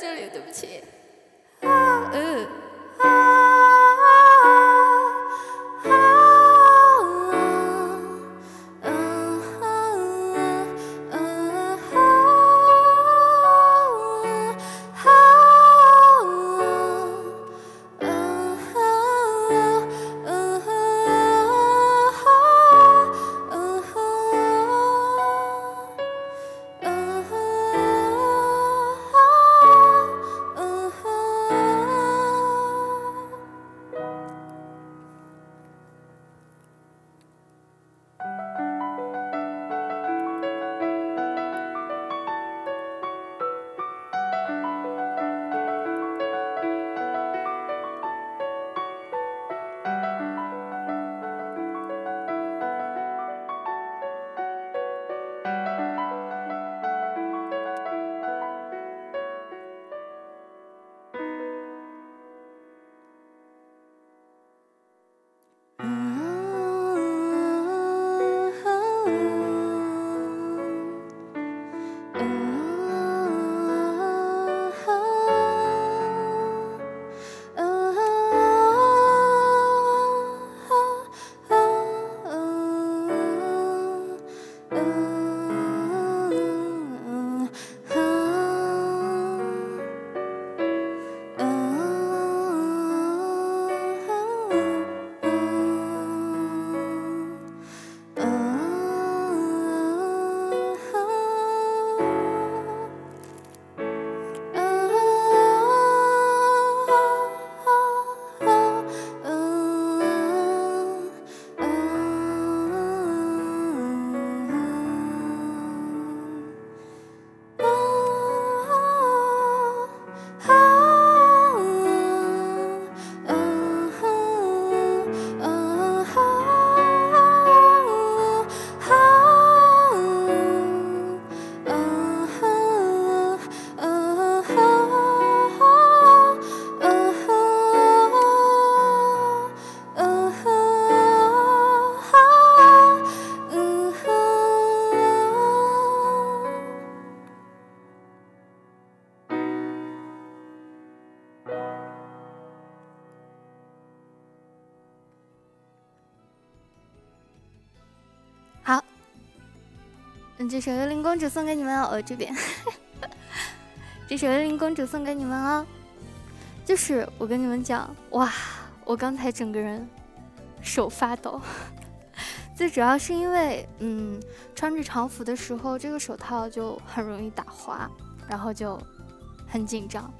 这里，对不起。这首幽灵公主送给你们哦，这边，这首幽灵公主送给你们哦。就是我跟你们讲，哇，我刚才整个人手发抖，最主要是因为，嗯，穿着长服的时候，这个手套就很容易打滑，然后就很紧张。